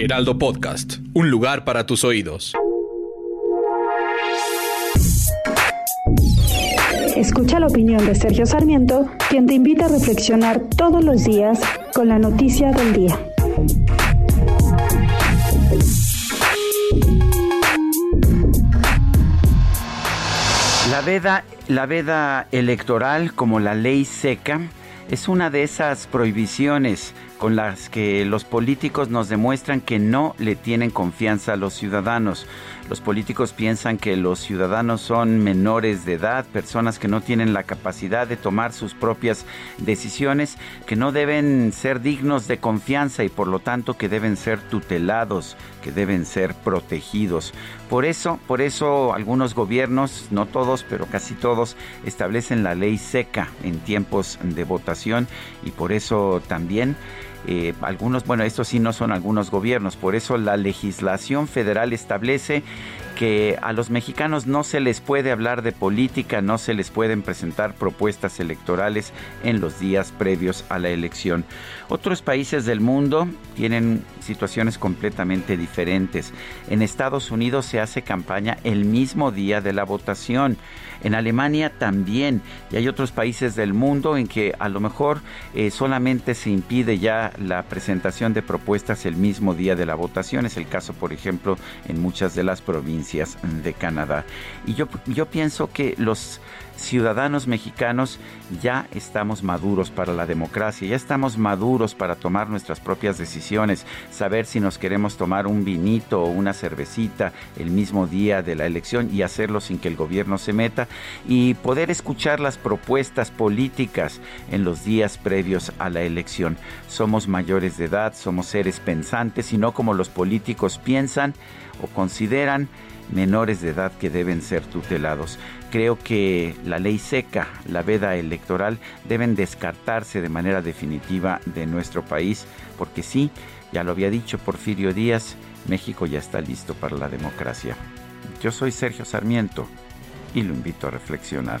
Heraldo Podcast, un lugar para tus oídos. Escucha la opinión de Sergio Sarmiento, quien te invita a reflexionar todos los días con la noticia del día. La veda, la veda electoral, como la ley seca, es una de esas prohibiciones con las que los políticos nos demuestran que no le tienen confianza a los ciudadanos. Los políticos piensan que los ciudadanos son menores de edad, personas que no tienen la capacidad de tomar sus propias decisiones, que no deben ser dignos de confianza y por lo tanto que deben ser tutelados, que deben ser protegidos. Por eso, por eso algunos gobiernos, no todos, pero casi todos, establecen la ley seca en tiempos de votación y por eso también eh, algunos, bueno, estos sí no son algunos gobiernos, por eso la legislación federal establece que a los mexicanos no se les puede hablar de política, no se les pueden presentar propuestas electorales en los días previos a la elección. Otros países del mundo tienen situaciones completamente diferentes. En Estados Unidos se hace campaña el mismo día de la votación. En Alemania también. Y hay otros países del mundo en que a lo mejor eh, solamente se impide ya la presentación de propuestas el mismo día de la votación. Es el caso, por ejemplo, en muchas de las provincias de Canadá. Y yo, yo pienso que los ciudadanos mexicanos ya estamos maduros para la democracia, ya estamos maduros para tomar nuestras propias decisiones, saber si nos queremos tomar un vinito o una cervecita el mismo día de la elección y hacerlo sin que el gobierno se meta y poder escuchar las propuestas políticas en los días previos a la elección. Somos mayores de edad, somos seres pensantes y no como los políticos piensan o consideran menores de edad que deben ser tutelados. Creo que la ley seca, la veda electoral deben descartarse de manera definitiva de nuestro país, porque sí, ya lo había dicho Porfirio Díaz, México ya está listo para la democracia. Yo soy Sergio Sarmiento y lo invito a reflexionar.